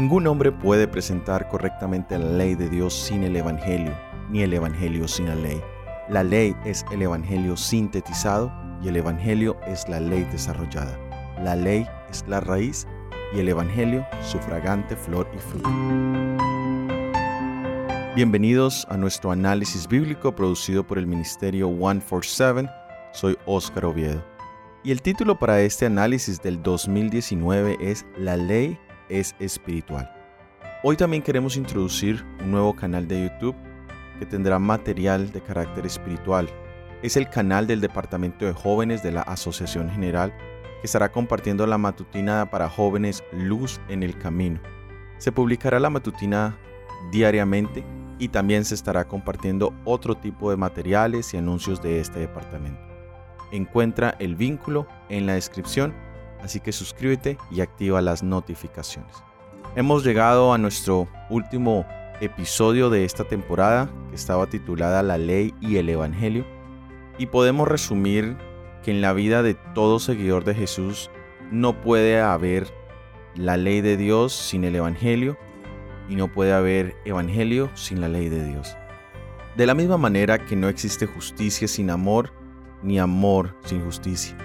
Ningún hombre puede presentar correctamente la ley de Dios sin el Evangelio, ni el Evangelio sin la ley. La ley es el Evangelio sintetizado y el Evangelio es la ley desarrollada. La ley es la raíz y el Evangelio su fragante flor y fruto. Bienvenidos a nuestro análisis bíblico producido por el Ministerio 147. Soy Óscar Oviedo. Y el título para este análisis del 2019 es La ley es espiritual. Hoy también queremos introducir un nuevo canal de YouTube que tendrá material de carácter espiritual. Es el canal del Departamento de Jóvenes de la Asociación General que estará compartiendo la matutina para jóvenes Luz en el Camino. Se publicará la matutina diariamente y también se estará compartiendo otro tipo de materiales y anuncios de este departamento. Encuentra el vínculo en la descripción así que suscríbete y activa las notificaciones. Hemos llegado a nuestro último episodio de esta temporada que estaba titulada La ley y el Evangelio y podemos resumir que en la vida de todo seguidor de Jesús no puede haber la ley de Dios sin el Evangelio y no puede haber Evangelio sin la ley de Dios. De la misma manera que no existe justicia sin amor, ni amor sin justicia.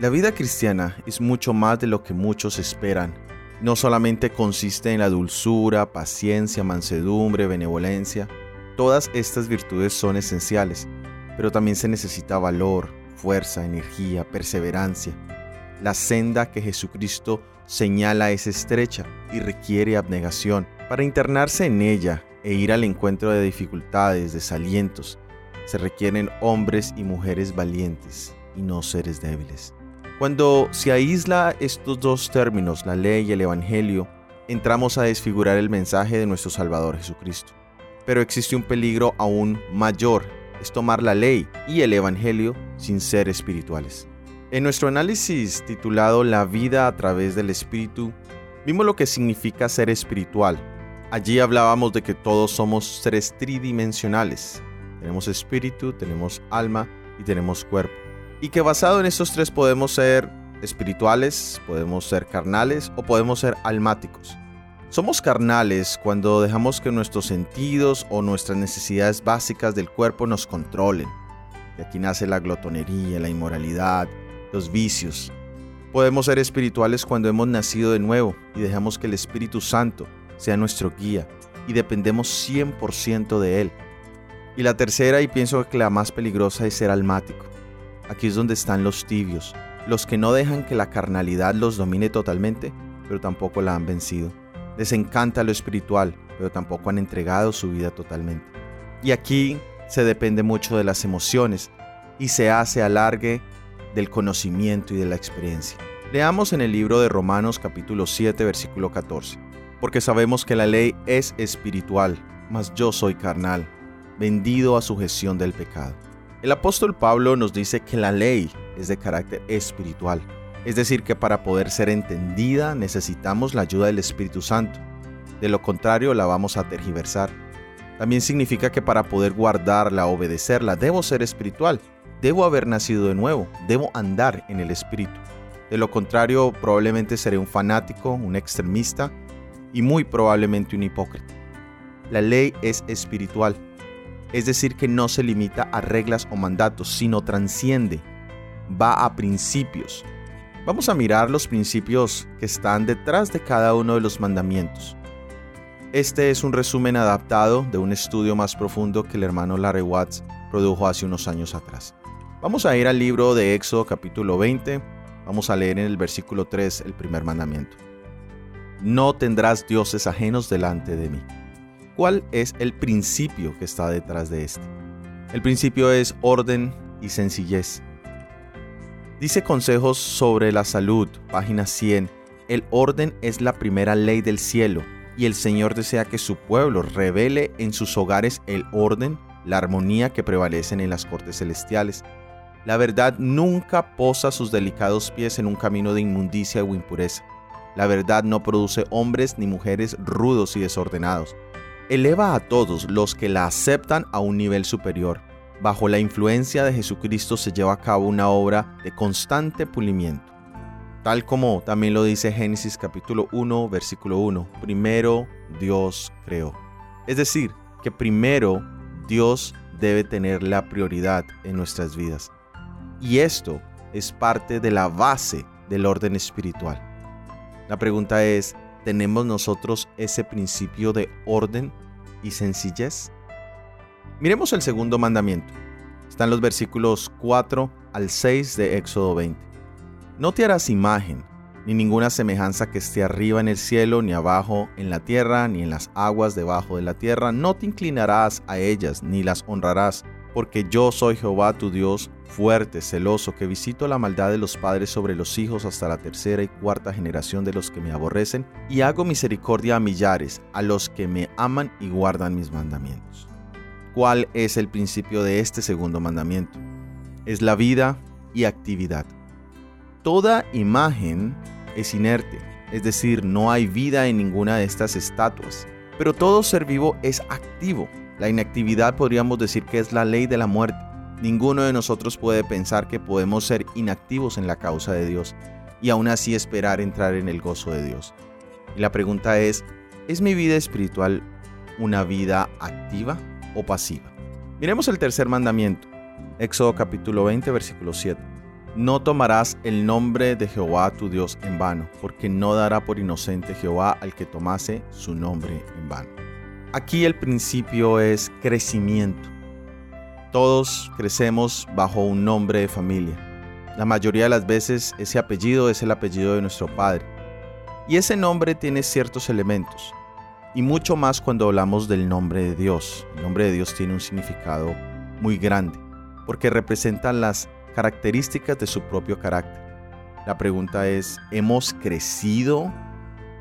La vida cristiana es mucho más de lo que muchos esperan. No solamente consiste en la dulzura, paciencia, mansedumbre, benevolencia. Todas estas virtudes son esenciales, pero también se necesita valor, fuerza, energía, perseverancia. La senda que Jesucristo señala es estrecha y requiere abnegación. Para internarse en ella e ir al encuentro de dificultades, desalientos, se requieren hombres y mujeres valientes y no seres débiles. Cuando se aísla estos dos términos, la ley y el Evangelio, entramos a desfigurar el mensaje de nuestro Salvador Jesucristo. Pero existe un peligro aún mayor, es tomar la ley y el Evangelio sin ser espirituales. En nuestro análisis titulado La vida a través del Espíritu, vimos lo que significa ser espiritual. Allí hablábamos de que todos somos seres tridimensionales. Tenemos espíritu, tenemos alma y tenemos cuerpo y que basado en estos tres podemos ser espirituales, podemos ser carnales o podemos ser almáticos. Somos carnales cuando dejamos que nuestros sentidos o nuestras necesidades básicas del cuerpo nos controlen. Y aquí nace la glotonería, la inmoralidad, los vicios. Podemos ser espirituales cuando hemos nacido de nuevo y dejamos que el Espíritu Santo sea nuestro guía y dependemos 100% de Él. Y la tercera, y pienso que la más peligrosa, es ser almático Aquí es donde están los tibios, los que no dejan que la carnalidad los domine totalmente, pero tampoco la han vencido. Les encanta lo espiritual, pero tampoco han entregado su vida totalmente. Y aquí se depende mucho de las emociones y se hace alargue del conocimiento y de la experiencia. Leamos en el libro de Romanos capítulo 7 versículo 14. Porque sabemos que la ley es espiritual, mas yo soy carnal, vendido a sujeción del pecado. El apóstol Pablo nos dice que la ley es de carácter espiritual, es decir, que para poder ser entendida necesitamos la ayuda del Espíritu Santo. De lo contrario, la vamos a tergiversar. También significa que para poder guardarla, obedecerla, debo ser espiritual, debo haber nacido de nuevo, debo andar en el Espíritu. De lo contrario, probablemente seré un fanático, un extremista y muy probablemente un hipócrita. La ley es espiritual es decir, que no se limita a reglas o mandatos, sino transciende, va a principios. Vamos a mirar los principios que están detrás de cada uno de los mandamientos. Este es un resumen adaptado de un estudio más profundo que el hermano Larry Watts produjo hace unos años atrás. Vamos a ir al libro de Éxodo capítulo 20. Vamos a leer en el versículo 3 el primer mandamiento. No tendrás dioses ajenos delante de mí. ¿Cuál es el principio que está detrás de este? El principio es orden y sencillez. Dice consejos sobre la salud, página 100. El orden es la primera ley del cielo y el Señor desea que su pueblo revele en sus hogares el orden, la armonía que prevalecen en las cortes celestiales. La verdad nunca posa sus delicados pies en un camino de inmundicia o impureza. La verdad no produce hombres ni mujeres rudos y desordenados eleva a todos los que la aceptan a un nivel superior. Bajo la influencia de Jesucristo se lleva a cabo una obra de constante pulimiento. tal como también lo dice Génesis capítulo 1, versículo 1. Primero Dios creó. Es decir, que primero Dios debe tener la prioridad en nuestras vidas. Y esto es parte de la base del orden espiritual. La pregunta es, ¿tenemos nosotros ese principio de orden y sencillez? Miremos el segundo mandamiento. Están los versículos 4 al 6 de Éxodo 20. No te harás imagen, ni ninguna semejanza que esté arriba en el cielo, ni abajo en la tierra, ni en las aguas debajo de la tierra. No te inclinarás a ellas, ni las honrarás, porque yo soy Jehová tu Dios, fuerte, celoso, que visito la maldad de los padres sobre los hijos hasta la tercera y cuarta generación de los que me aborrecen, y hago misericordia a millares, a los que me aman y guardan mis mandamientos. ¿Cuál es el principio de este segundo mandamiento? Es la vida y actividad. Toda imagen es inerte, es decir, no hay vida en ninguna de estas estatuas, pero todo ser vivo es activo. La inactividad podríamos decir que es la ley de la muerte. Ninguno de nosotros puede pensar que podemos ser inactivos en la causa de Dios y aún así esperar entrar en el gozo de Dios. Y la pregunta es, ¿es mi vida espiritual una vida activa o pasiva? Miremos el tercer mandamiento, Éxodo capítulo 20, versículo 7. No tomarás el nombre de Jehová tu Dios en vano, porque no dará por inocente Jehová al que tomase su nombre en vano. Aquí el principio es crecimiento. Todos crecemos bajo un nombre de familia. La mayoría de las veces ese apellido es el apellido de nuestro padre. Y ese nombre tiene ciertos elementos. Y mucho más cuando hablamos del nombre de Dios. El nombre de Dios tiene un significado muy grande, porque representa las características de su propio carácter. La pregunta es, ¿hemos crecido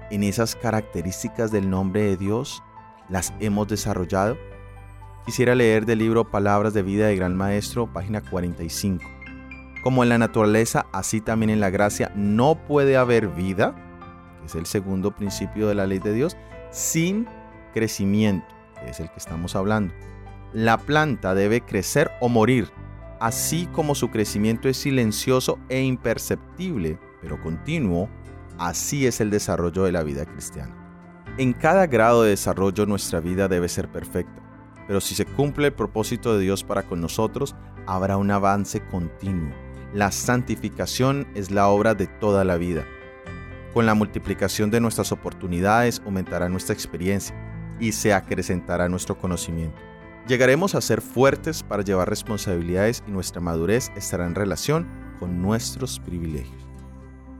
en esas características del nombre de Dios? ¿Las hemos desarrollado? Quisiera leer del libro Palabras de Vida de Gran Maestro, página 45. Como en la naturaleza, así también en la gracia, no puede haber vida, que es el segundo principio de la ley de Dios, sin crecimiento, que es el que estamos hablando. La planta debe crecer o morir así como su crecimiento es silencioso e imperceptible, pero continuo, así es el desarrollo de la vida cristiana. En cada grado de desarrollo nuestra vida debe ser perfecta, pero si se cumple el propósito de Dios para con nosotros, habrá un avance continuo. La santificación es la obra de toda la vida. Con la multiplicación de nuestras oportunidades aumentará nuestra experiencia y se acrecentará nuestro conocimiento. Llegaremos a ser fuertes para llevar responsabilidades y nuestra madurez estará en relación con nuestros privilegios.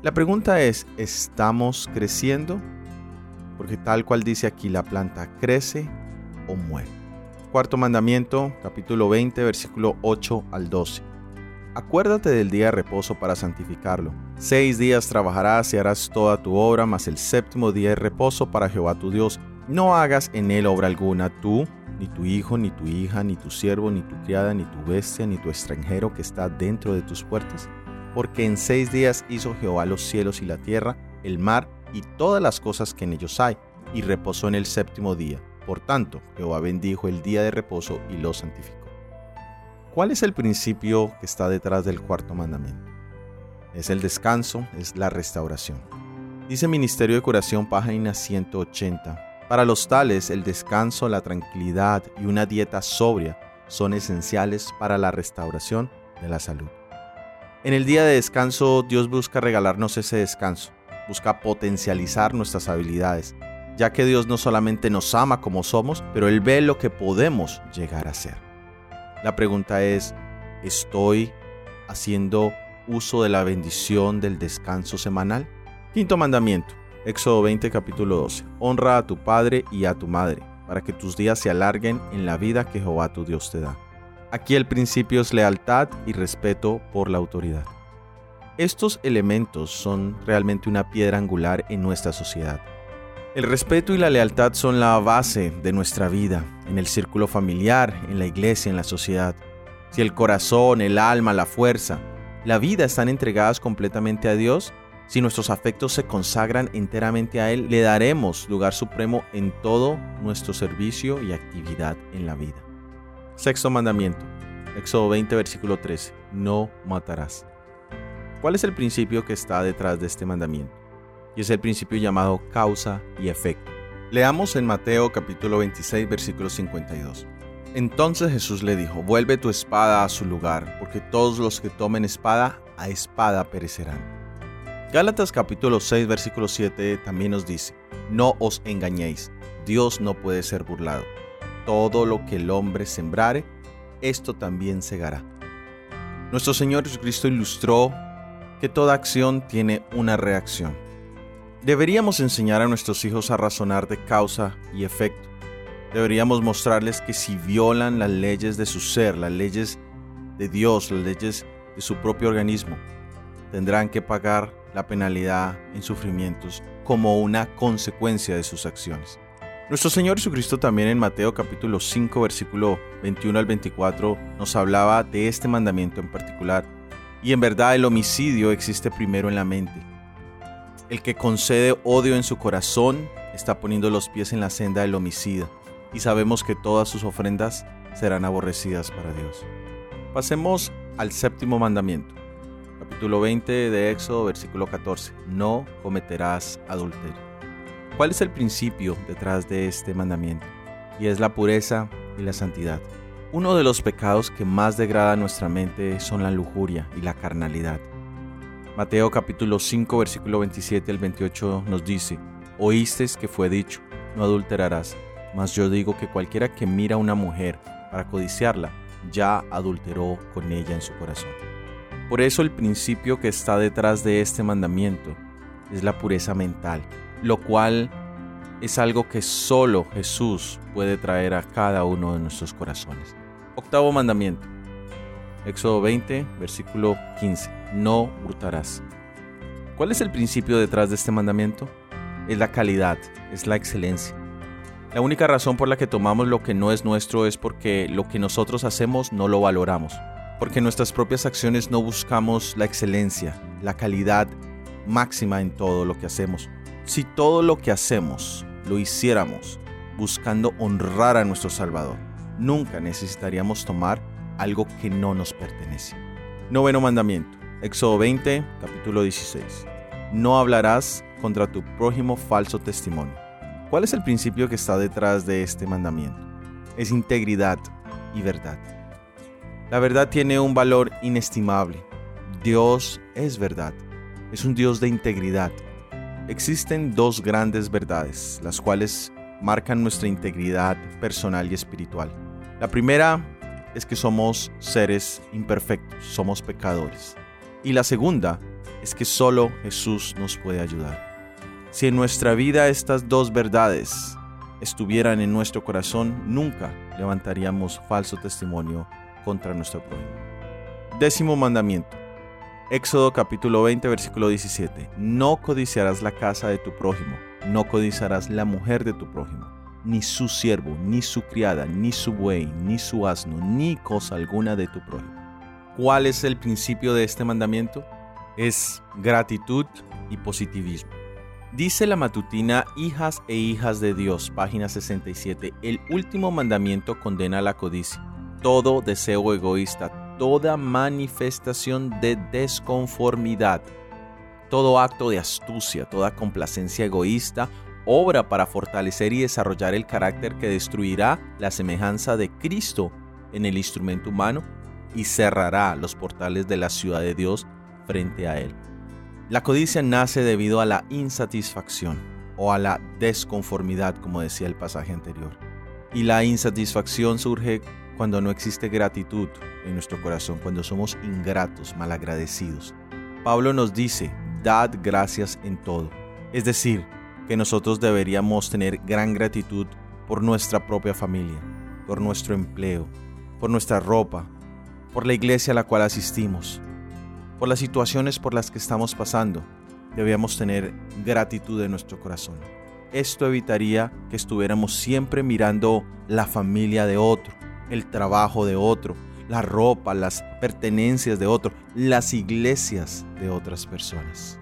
La pregunta es, ¿estamos creciendo? Porque tal cual dice aquí, la planta crece o muere. Cuarto mandamiento, capítulo 20, versículo 8 al 12. Acuérdate del día de reposo para santificarlo. Seis días trabajarás y harás toda tu obra, mas el séptimo día de reposo para Jehová tu Dios. No hagas en él obra alguna tú, ni tu hijo, ni tu hija, ni tu siervo, ni tu criada, ni tu bestia, ni tu extranjero que está dentro de tus puertas? Porque en seis días hizo Jehová los cielos y la tierra, el mar y todas las cosas que en ellos hay, y reposó en el séptimo día. Por tanto, Jehová bendijo el día de reposo y lo santificó. ¿Cuál es el principio que está detrás del cuarto mandamiento? Es el descanso, es la restauración. Dice Ministerio de Curación, página 180. Para los tales, el descanso, la tranquilidad y una dieta sobria son esenciales para la restauración de la salud. En el día de descanso, Dios busca regalarnos ese descanso, busca potencializar nuestras habilidades, ya que Dios no solamente nos ama como somos, pero Él ve lo que podemos llegar a ser. La pregunta es, ¿estoy haciendo uso de la bendición del descanso semanal? Quinto mandamiento, Éxodo 20 capítulo 12. Honra a tu padre y a tu madre, para que tus días se alarguen en la vida que Jehová tu Dios te da. Aquí el principio es lealtad y respeto por la autoridad. Estos elementos son realmente una piedra angular en nuestra sociedad. El respeto y la lealtad son la base de nuestra vida, en el círculo familiar, en la iglesia, en la sociedad. Si el corazón, el alma, la fuerza, la vida están entregadas completamente a Dios, si nuestros afectos se consagran enteramente a Él, le daremos lugar supremo en todo nuestro servicio y actividad en la vida. Sexto mandamiento, Éxodo 20, versículo 13. No matarás. ¿Cuál es el principio que está detrás de este mandamiento? Y es el principio llamado causa y efecto. Leamos en Mateo capítulo 26 versículo 52. Entonces Jesús le dijo, vuelve tu espada a su lugar, porque todos los que tomen espada, a espada perecerán. Gálatas capítulo 6 versículo 7 también nos dice, no os engañéis, Dios no puede ser burlado. Todo lo que el hombre sembrare, esto también segará. Nuestro Señor Jesucristo ilustró que toda acción tiene una reacción. Deberíamos enseñar a nuestros hijos a razonar de causa y efecto. Deberíamos mostrarles que si violan las leyes de su ser, las leyes de Dios, las leyes de su propio organismo, tendrán que pagar la penalidad en sufrimientos como una consecuencia de sus acciones. Nuestro Señor Jesucristo también en Mateo capítulo 5 versículo 21 al 24 nos hablaba de este mandamiento en particular y en verdad el homicidio existe primero en la mente. El que concede odio en su corazón está poniendo los pies en la senda del homicida, y sabemos que todas sus ofrendas serán aborrecidas para Dios. Pasemos al séptimo mandamiento. Capítulo 20 de Éxodo, versículo 14. No cometerás adulterio. ¿Cuál es el principio detrás de este mandamiento? Y es la pureza y la santidad. Uno de los pecados que más degrada nuestra mente son la lujuria y la carnalidad. Mateo capítulo 5 versículo 27 al 28 nos dice, Oísteis que fue dicho, no adulterarás, mas yo digo que cualquiera que mira a una mujer para codiciarla, ya adulteró con ella en su corazón. Por eso el principio que está detrás de este mandamiento es la pureza mental, lo cual es algo que solo Jesús puede traer a cada uno de nuestros corazones. Octavo mandamiento. Éxodo 20, versículo 15. No hurtarás. ¿Cuál es el principio detrás de este mandamiento? Es la calidad, es la excelencia. La única razón por la que tomamos lo que no es nuestro es porque lo que nosotros hacemos no lo valoramos, porque nuestras propias acciones no buscamos la excelencia, la calidad máxima en todo lo que hacemos. Si todo lo que hacemos lo hiciéramos buscando honrar a nuestro Salvador, nunca necesitaríamos tomar algo que no nos pertenece. Noveno mandamiento, Éxodo 20, capítulo 16. No hablarás contra tu prójimo falso testimonio. ¿Cuál es el principio que está detrás de este mandamiento? Es integridad y verdad. La verdad tiene un valor inestimable. Dios es verdad. Es un Dios de integridad, Existen dos grandes verdades, las cuales marcan nuestra integridad personal y espiritual. La primera es que somos seres imperfectos, somos pecadores. Y la segunda es que solo Jesús nos puede ayudar. Si en nuestra vida estas dos verdades estuvieran en nuestro corazón, nunca levantaríamos falso testimonio contra nuestro prójimo. Décimo mandamiento. Éxodo capítulo 20, versículo 17. No codiciarás la casa de tu prójimo, no codiciarás la mujer de tu prójimo, ni su siervo, ni su criada, ni su buey, ni su asno, ni cosa alguna de tu prójimo. ¿Cuál es el principio de este mandamiento? Es gratitud y positivismo. Dice la matutina Hijas e hijas de Dios, página 67, el último mandamiento condena la codicia, todo deseo egoísta, toda manifestación de desconformidad, todo acto de astucia, toda complacencia egoísta, obra para fortalecer y desarrollar el carácter que destruirá la semejanza de Cristo en el instrumento humano y cerrará los portales de la ciudad de Dios frente a él. La codicia nace debido a la insatisfacción o a la desconformidad, como decía el pasaje anterior. Y la insatisfacción surge cuando no existe gratitud en nuestro corazón, cuando somos ingratos, malagradecidos. Pablo nos dice, dad gracias en todo. Es decir, que nosotros deberíamos tener gran gratitud por nuestra propia familia, por nuestro empleo, por nuestra ropa, por la iglesia a la cual asistimos, por las situaciones por las que estamos pasando. Debíamos tener gratitud en nuestro corazón. Esto evitaría que estuviéramos siempre mirando la familia de otro, el trabajo de otro, la ropa, las pertenencias de otro, las iglesias de otras personas.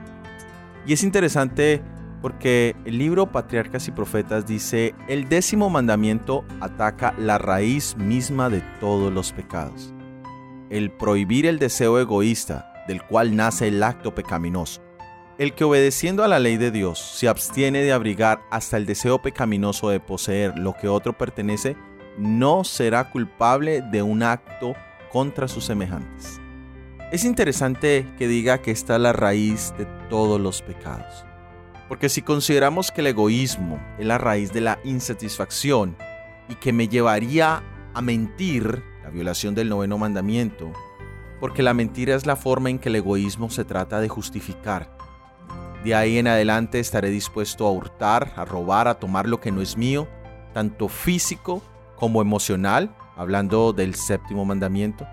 Y es interesante porque el libro Patriarcas y Profetas dice, el décimo mandamiento ataca la raíz misma de todos los pecados. El prohibir el deseo egoísta del cual nace el acto pecaminoso. El que obedeciendo a la ley de Dios se abstiene de abrigar hasta el deseo pecaminoso de poseer lo que otro pertenece, no será culpable de un acto contra sus semejantes. Es interesante que diga que está la raíz de todos los pecados. Porque si consideramos que el egoísmo es la raíz de la insatisfacción y que me llevaría a mentir, la violación del noveno mandamiento, porque la mentira es la forma en que el egoísmo se trata de justificar. De ahí en adelante estaré dispuesto a hurtar, a robar, a tomar lo que no es mío, tanto físico como emocional, hablando del séptimo mandamiento.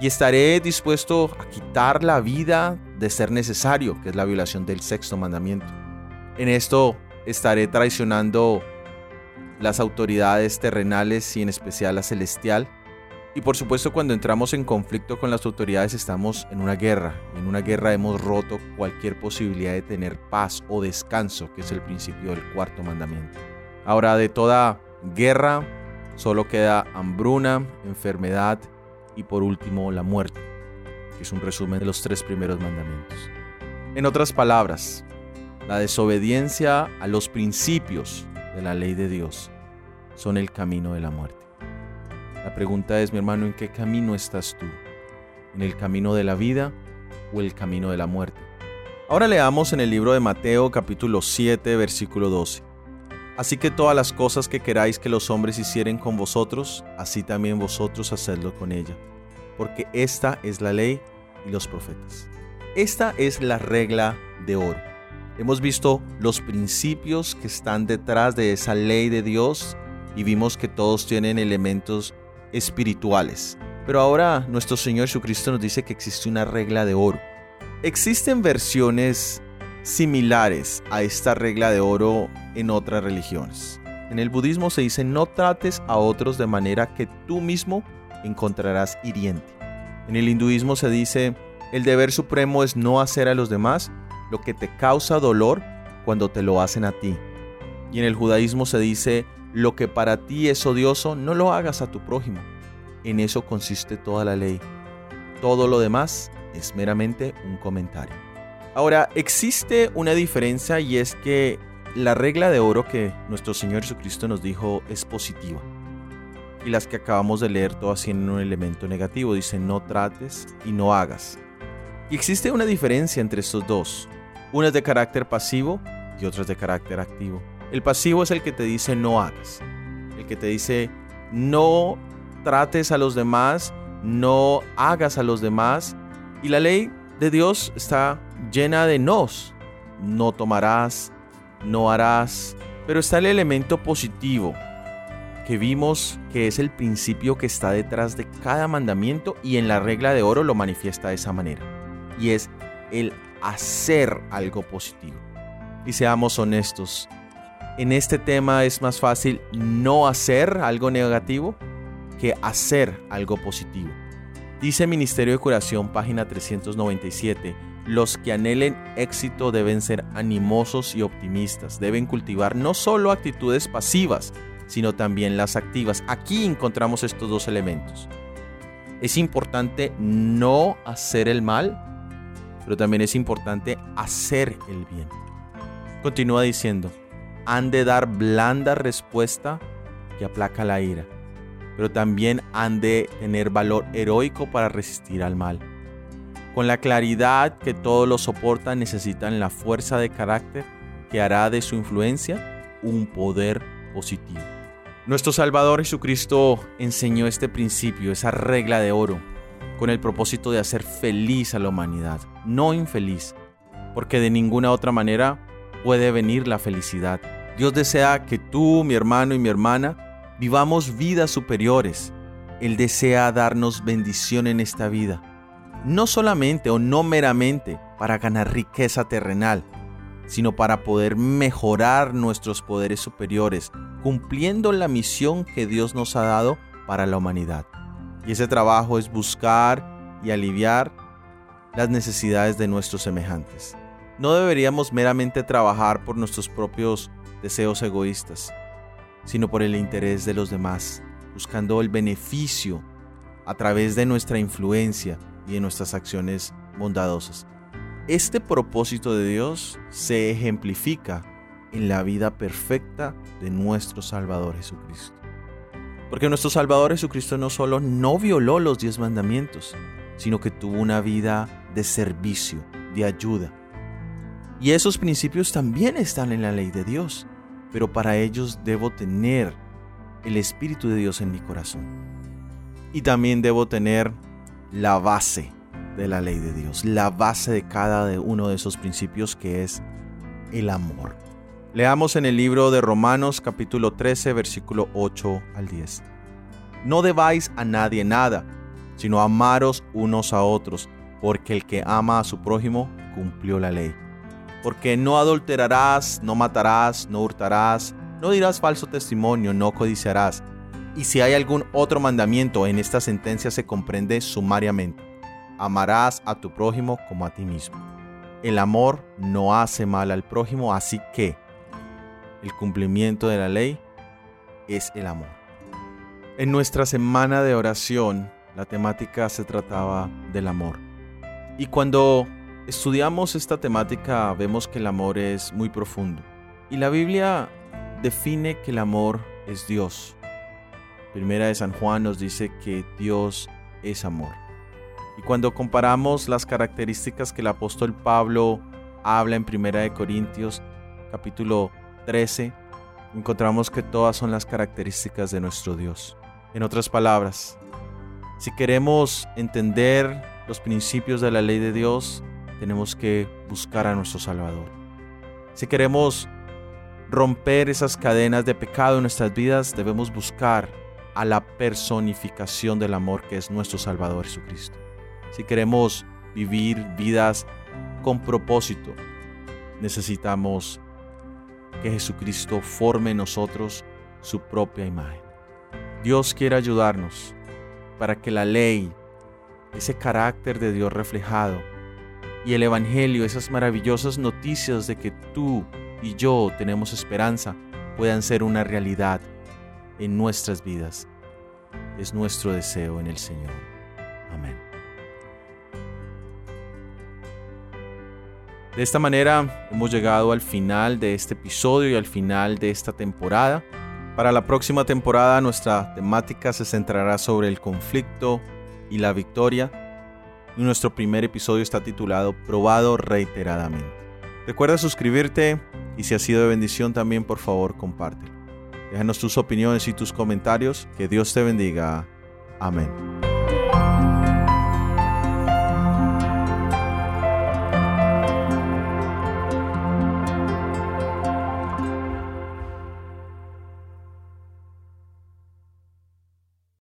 Y estaré dispuesto a quitar la vida de ser necesario, que es la violación del sexto mandamiento. En esto estaré traicionando las autoridades terrenales y en especial la celestial, y por supuesto cuando entramos en conflicto con las autoridades estamos en una guerra. En una guerra hemos roto cualquier posibilidad de tener paz o descanso, que es el principio del cuarto mandamiento. Ahora de toda guerra solo queda hambruna, enfermedad y por último la muerte, que es un resumen de los tres primeros mandamientos. En otras palabras, la desobediencia a los principios de la ley de Dios son el camino de la muerte. La pregunta es, mi hermano, ¿en qué camino estás tú? ¿En el camino de la vida o el camino de la muerte? Ahora leamos en el libro de Mateo capítulo 7 versículo 12. Así que todas las cosas que queráis que los hombres hicieren con vosotros, así también vosotros hacedlo con ella, porque esta es la ley y los profetas. Esta es la regla de oro. Hemos visto los principios que están detrás de esa ley de Dios y vimos que todos tienen elementos espirituales. Pero ahora nuestro Señor Jesucristo nos dice que existe una regla de oro. Existen versiones similares a esta regla de oro en otras religiones. En el budismo se dice no trates a otros de manera que tú mismo encontrarás hiriente. En el hinduismo se dice el deber supremo es no hacer a los demás lo que te causa dolor cuando te lo hacen a ti. Y en el judaísmo se dice lo que para ti es odioso, no lo hagas a tu prójimo. En eso consiste toda la ley. Todo lo demás es meramente un comentario. Ahora, existe una diferencia y es que la regla de oro que nuestro Señor Jesucristo nos dijo es positiva. Y las que acabamos de leer todas tienen un elemento negativo. Dice no trates y no hagas. Y existe una diferencia entre estos dos. Una es de carácter pasivo y otra es de carácter activo. El pasivo es el que te dice no hagas. El que te dice no trates a los demás, no hagas a los demás. Y la ley de Dios está llena de nos. No tomarás, no harás. Pero está el elemento positivo que vimos que es el principio que está detrás de cada mandamiento y en la regla de oro lo manifiesta de esa manera. Y es el hacer algo positivo. Y seamos honestos, en este tema es más fácil no hacer algo negativo que hacer algo positivo. Dice Ministerio de Curación, página 397, los que anhelen éxito deben ser animosos y optimistas, deben cultivar no solo actitudes pasivas, sino también las activas. Aquí encontramos estos dos elementos. Es importante no hacer el mal, pero también es importante hacer el bien. Continúa diciendo, han de dar blanda respuesta que aplaca la ira, pero también han de tener valor heroico para resistir al mal. Con la claridad que todos lo soportan necesitan la fuerza de carácter que hará de su influencia un poder positivo. Nuestro Salvador Jesucristo enseñó este principio, esa regla de oro, con el propósito de hacer feliz a la humanidad, no infeliz, porque de ninguna otra manera puede venir la felicidad. Dios desea que tú, mi hermano y mi hermana, vivamos vidas superiores. Él desea darnos bendición en esta vida. No solamente o no meramente para ganar riqueza terrenal, sino para poder mejorar nuestros poderes superiores, cumpliendo la misión que Dios nos ha dado para la humanidad. Y ese trabajo es buscar y aliviar las necesidades de nuestros semejantes. No deberíamos meramente trabajar por nuestros propios deseos egoístas, sino por el interés de los demás, buscando el beneficio a través de nuestra influencia y de nuestras acciones bondadosas. Este propósito de Dios se ejemplifica en la vida perfecta de nuestro Salvador Jesucristo. Porque nuestro Salvador Jesucristo no solo no violó los diez mandamientos, sino que tuvo una vida de servicio, de ayuda. Y esos principios también están en la ley de Dios, pero para ellos debo tener el Espíritu de Dios en mi corazón. Y también debo tener la base de la ley de Dios, la base de cada uno de esos principios que es el amor. Leamos en el libro de Romanos capítulo 13 versículo 8 al 10. No debáis a nadie nada, sino amaros unos a otros, porque el que ama a su prójimo cumplió la ley. Porque no adulterarás, no matarás, no hurtarás, no dirás falso testimonio, no codiciarás. Y si hay algún otro mandamiento en esta sentencia se comprende sumariamente. Amarás a tu prójimo como a ti mismo. El amor no hace mal al prójimo, así que el cumplimiento de la ley es el amor. En nuestra semana de oración, la temática se trataba del amor. Y cuando estudiamos esta temática, vemos que el amor es muy profundo. Y la Biblia define que el amor es Dios. Primera de San Juan nos dice que Dios es amor. Y cuando comparamos las características que el apóstol Pablo habla en Primera de Corintios, capítulo 13, encontramos que todas son las características de nuestro Dios. En otras palabras, si queremos entender los principios de la ley de Dios, tenemos que buscar a nuestro Salvador. Si queremos romper esas cadenas de pecado en nuestras vidas, debemos buscar a la personificación del amor que es nuestro Salvador Jesucristo. Si queremos vivir vidas con propósito, necesitamos que Jesucristo forme en nosotros su propia imagen. Dios quiere ayudarnos para que la ley, ese carácter de Dios reflejado, y el Evangelio, esas maravillosas noticias de que tú y yo tenemos esperanza, puedan ser una realidad en nuestras vidas. Es nuestro deseo en el Señor. Amén. De esta manera hemos llegado al final de este episodio y al final de esta temporada. Para la próxima temporada nuestra temática se centrará sobre el conflicto y la victoria. Y nuestro primer episodio está titulado Probado reiteradamente. Recuerda suscribirte y si ha sido de bendición también por favor compártelo. Déjanos tus opiniones y tus comentarios. Que Dios te bendiga. Amén.